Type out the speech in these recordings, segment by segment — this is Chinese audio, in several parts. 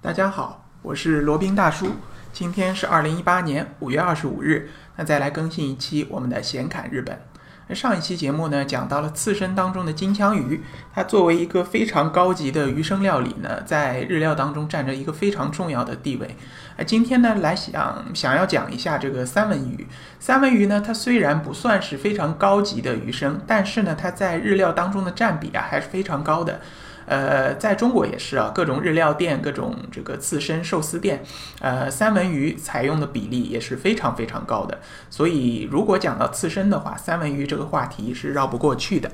大家好，我是罗宾大叔。今天是二零一八年五月二十五日，那再来更新一期我们的闲侃日本。上一期节目呢，讲到了刺身当中的金枪鱼，它作为一个非常高级的鱼生料理呢，在日料当中占着一个非常重要的地位。那今天呢，来想想要讲一下这个三文鱼。三文鱼呢，它虽然不算是非常高级的鱼生，但是呢，它在日料当中的占比啊，还是非常高的。呃，在中国也是啊，各种日料店、各种这个刺身寿司店，呃，三文鱼采用的比例也是非常非常高的。所以，如果讲到刺身的话，三文鱼这个话题是绕不过去的。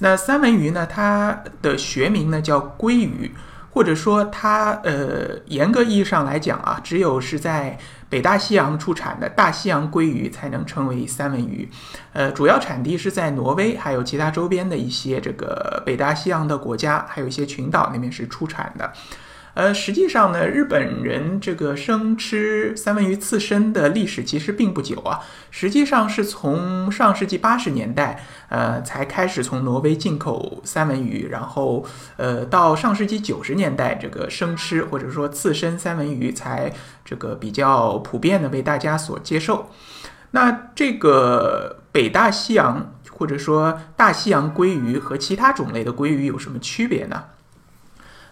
那三文鱼呢，它的学名呢叫鲑鱼。或者说它呃，严格意义上来讲啊，只有是在北大西洋出产的大西洋鲑鱼才能称为三文鱼，呃，主要产地是在挪威，还有其他周边的一些这个北大西洋的国家，还有一些群岛那边是出产的。呃，实际上呢，日本人这个生吃三文鱼刺身的历史其实并不久啊。实际上是从上世纪八十年代，呃，才开始从挪威进口三文鱼，然后呃，到上世纪九十年代，这个生吃或者说刺身三文鱼才这个比较普遍的被大家所接受。那这个北大西洋或者说大西洋鲑鱼和其他种类的鲑鱼有什么区别呢？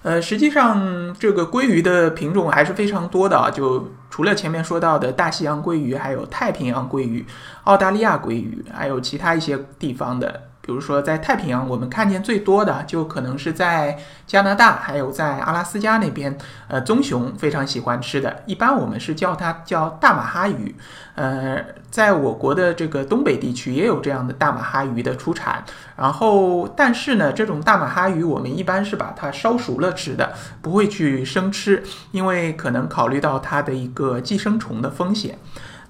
呃，实际上这个鲑鱼的品种还是非常多的啊，就除了前面说到的大西洋鲑鱼，还有太平洋鲑鱼、澳大利亚鲑鱼，还有其他一些地方的。比如说，在太平洋，我们看见最多的就可能是在加拿大，还有在阿拉斯加那边，呃，棕熊非常喜欢吃的，一般我们是叫它叫大马哈鱼。呃，在我国的这个东北地区也有这样的大马哈鱼的出产。然后，但是呢，这种大马哈鱼我们一般是把它烧熟了吃的，不会去生吃，因为可能考虑到它的一个个寄生虫的风险。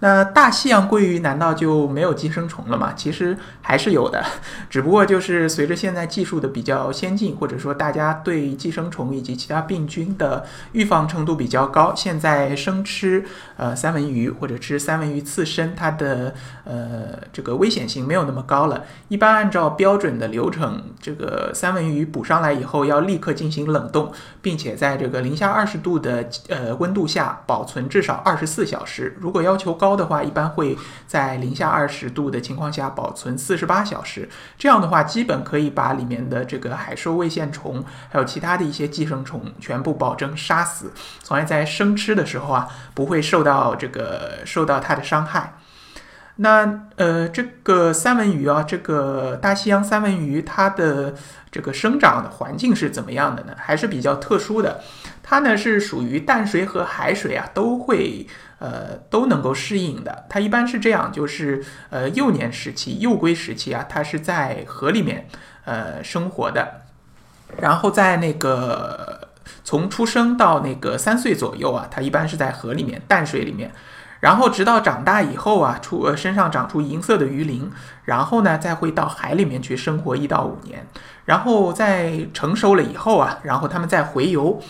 那大西洋鲑鱼难道就没有寄生虫了吗？其实还是有的，只不过就是随着现在技术的比较先进，或者说大家对寄生虫以及其他病菌的预防程度比较高，现在生吃呃三文鱼或者吃三文鱼刺身，它的呃这个危险性没有那么高了。一般按照标准的流程，这个三文鱼捕上来以后要立刻进行冷冻，并且在这个零下二十度的呃温度下保存至少二十四小时。如果要求高，高的话，一般会在零下二十度的情况下保存四十八小时。这样的话，基本可以把里面的这个海兽胃线虫，还有其他的一些寄生虫全部保证杀死，从而在生吃的时候啊，不会受到这个受到它的伤害。那呃，这个三文鱼啊，这个大西洋三文鱼，它的这个生长的环境是怎么样的呢？还是比较特殊的。它呢是属于淡水和海水啊都会呃都能够适应的。它一般是这样，就是呃幼年时期、幼龟时期啊，它是在河里面呃生活的，然后在那个从出生到那个三岁左右啊，它一般是在河里面淡水里面。然后直到长大以后啊，出呃身上长出银色的鱼鳞，然后呢再会到海里面去生活一到五年，然后在成熟了以后啊，然后他们再回游，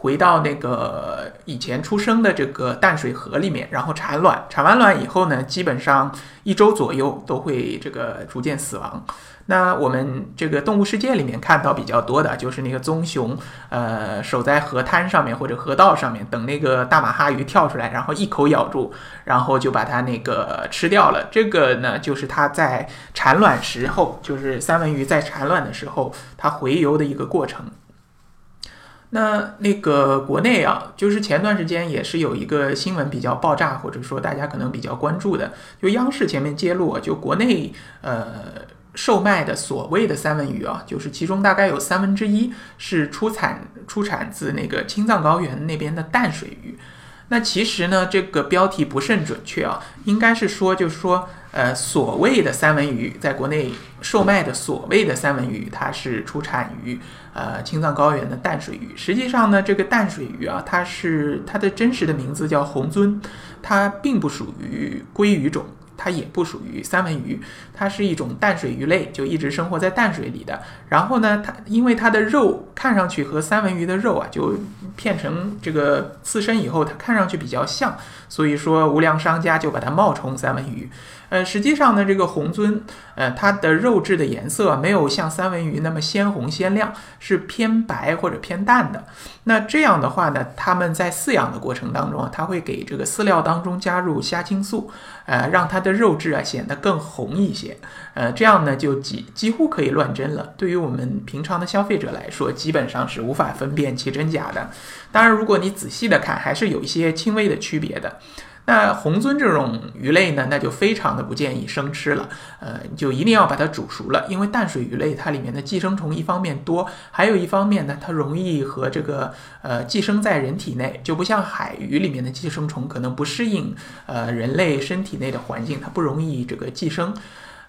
回到那个以前出生的这个淡水河里面，然后产卵，产完卵以后呢，基本上一周左右都会这个逐渐死亡。那我们这个动物世界里面看到比较多的就是那个棕熊，呃，守在河滩上面或者河道上面，等那个大马哈鱼跳出来，然后一口咬住，然后就把它那个吃掉了。这个呢，就是它在产卵时候，就是三文鱼在产卵的时候，它回游的一个过程。那那个国内啊，就是前段时间也是有一个新闻比较爆炸，或者说大家可能比较关注的，就央视前面揭露，就国内呃。售卖的所谓的三文鱼啊，就是其中大概有三分之一是出产出产自那个青藏高原那边的淡水鱼。那其实呢，这个标题不甚准确啊，应该是说，就是说，呃，所谓的三文鱼在国内售卖的所谓的三文鱼，它是出产于呃青藏高原的淡水鱼。实际上呢，这个淡水鱼啊，它是它的真实的名字叫红鳟，它并不属于鲑鱼种。它也不属于三文鱼，它是一种淡水鱼类，就一直生活在淡水里的。然后呢，它因为它的肉看上去和三文鱼的肉啊，就片成这个刺身以后，它看上去比较像，所以说无良商家就把它冒充三文鱼。呃，实际上呢，这个红鳟，呃，它的肉质的颜色没有像三文鱼那么鲜红鲜亮，是偏白或者偏淡的。那这样的话呢，他们在饲养的过程当中啊，它会给这个饲料当中加入虾青素，呃，让它的肉质啊显得更红一些。呃，这样呢就几几乎可以乱真了。对于我们平常的消费者来说，基本上是无法分辨其真假的。当然，如果你仔细的看，还是有一些轻微的区别的。那红鳟这种鱼类呢，那就非常的不建议生吃了，呃，就一定要把它煮熟了，因为淡水鱼类它里面的寄生虫一方面多，还有一方面呢，它容易和这个呃寄生在人体内，就不像海鱼里面的寄生虫可能不适应呃人类身体内的环境，它不容易这个寄生。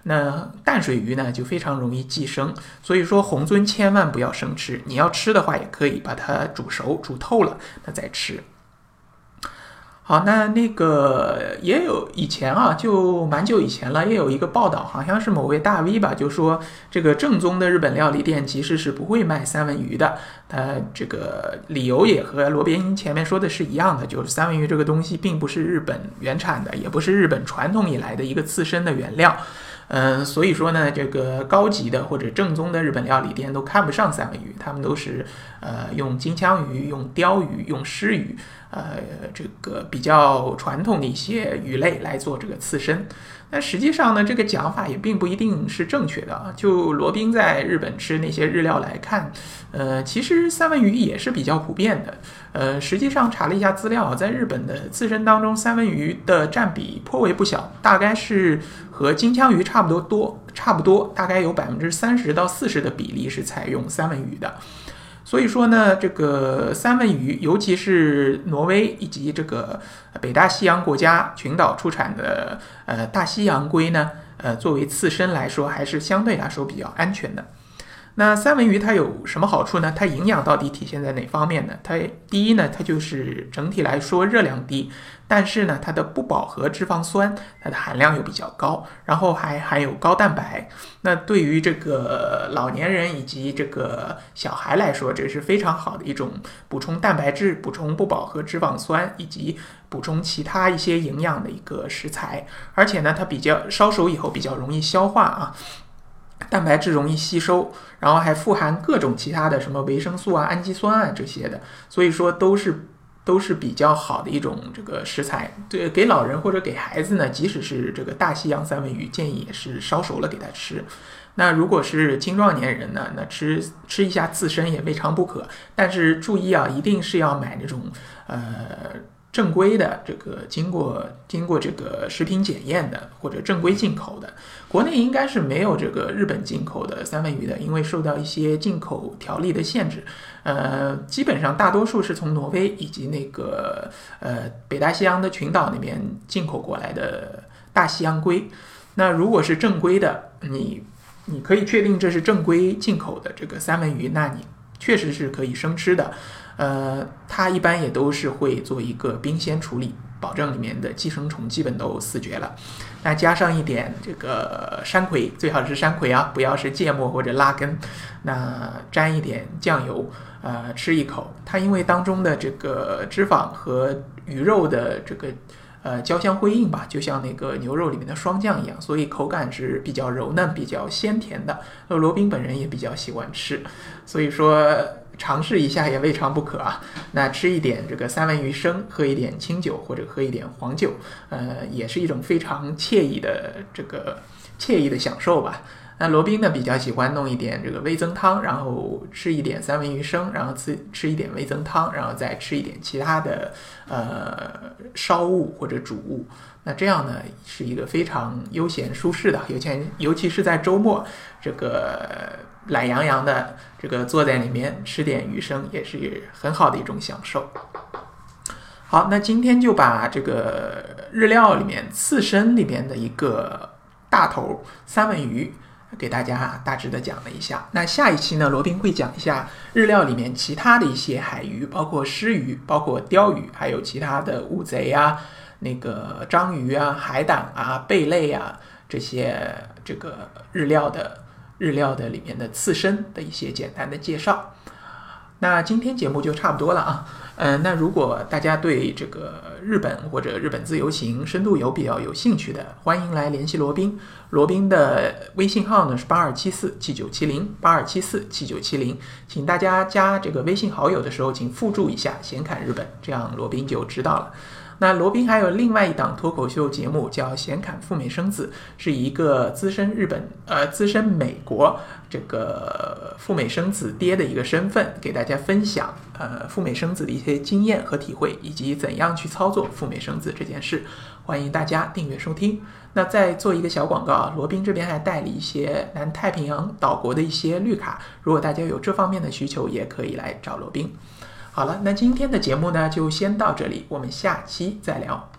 那淡水鱼呢就非常容易寄生，所以说红鳟千万不要生吃，你要吃的话也可以把它煮熟煮透了，那再吃。好，那那个也有以前啊，就蛮久以前了，也有一个报道，好像是某位大 V 吧，就说这个正宗的日本料理店其实是不会卖三文鱼的。他这个理由也和罗宾前面说的是一样的，就是三文鱼这个东西并不是日本原产的，也不是日本传统以来的一个刺身的原料。嗯，所以说呢，这个高级的或者正宗的日本料理店都看不上三文鱼，他们都是呃用金枪鱼、用鲷鱼、用狮鱼，呃，这个比较传统的一些鱼类来做这个刺身。那实际上呢，这个讲法也并不一定是正确的啊。就罗宾在日本吃那些日料来看，呃，其实三文鱼也是比较普遍的。呃，实际上查了一下资料，在日本的刺身当中，三文鱼的占比颇为不小，大概是和金枪鱼差不多多，差不多大概有百分之三十到四十的比例是采用三文鱼的。所以说呢，这个三文鱼，尤其是挪威以及这个北大西洋国家群岛出产的呃大西洋龟呢，呃作为刺身来说，还是相对来说比较安全的。那三文鱼它有什么好处呢？它营养到底体现在哪方面呢？它第一呢，它就是整体来说热量低，但是呢，它的不饱和脂肪酸它的含量又比较高，然后还含有高蛋白。那对于这个老年人以及这个小孩来说，这是非常好的一种补充蛋白质、补充不饱和脂肪酸以及补充其他一些营养的一个食材。而且呢，它比较烧熟以后比较容易消化啊。蛋白质容易吸收，然后还富含各种其他的什么维生素啊、氨基酸啊这些的，所以说都是都是比较好的一种这个食材。对，给老人或者给孩子呢，即使是这个大西洋三文鱼，建议也是烧熟了给他吃。那如果是青壮年人呢，那吃吃一下刺身也未尝不可。但是注意啊，一定是要买那种呃。正规的这个经过经过这个食品检验的或者正规进口的，国内应该是没有这个日本进口的三文鱼的，因为受到一些进口条例的限制。呃，基本上大多数是从挪威以及那个呃北大西洋的群岛那边进口过来的大西洋龟。那如果是正规的，你你可以确定这是正规进口的这个三文鱼，那你确实是可以生吃的。呃，它一般也都是会做一个冰鲜处理，保证里面的寄生虫基本都死绝了。那加上一点这个山葵，最好是山葵啊，不要是芥末或者拉根。那沾一点酱油，呃，吃一口，它因为当中的这个脂肪和鱼肉的这个呃交相辉映吧，就像那个牛肉里面的霜降一样，所以口感是比较柔嫩、比较鲜甜的。那罗宾本人也比较喜欢吃，所以说。尝试一下也未尝不可啊。那吃一点这个三文鱼生，喝一点清酒或者喝一点黄酒，呃，也是一种非常惬意的这个惬意的享受吧。那罗宾呢比较喜欢弄一点这个味增汤，然后吃一点三文鱼生，然后吃吃一点味增汤，然后再吃一点其他的呃烧物或者煮物。那这样呢是一个非常悠闲舒适的，尤其尤其是在周末这个。懒洋洋的这个坐在里面吃点鱼生也是很好的一种享受。好，那今天就把这个日料里面刺身里边的一个大头三文鱼给大家大致的讲了一下。那下一期呢，罗宾会讲一下日料里面其他的一些海鱼，包括狮鱼、包括鲷鱼，还有其他的乌贼啊。那个章鱼啊、海胆啊、贝类啊这些这个日料的日料的里面的刺身的一些简单的介绍。那今天节目就差不多了啊。嗯，那如果大家对这个日本或者日本自由行、深度游比较有兴趣的，欢迎来联系罗宾。罗宾的微信号呢是八二七四七九七零八二七四七九七零，请大家加这个微信好友的时候，请附注一下“闲侃日本”，这样罗宾就知道了。那罗宾还有另外一档脱口秀节目叫《闲侃赴美生子》，是一个资深日本呃资深美国这个赴美生子爹的一个身份，给大家分享呃赴美生子的一些经验和体会，以及怎样去操作赴美生子这件事。欢迎大家订阅收听。那再做一个小广告啊，罗宾这边还代理一些南太平洋岛国的一些绿卡，如果大家有这方面的需求，也可以来找罗宾。好了，那今天的节目呢，就先到这里，我们下期再聊。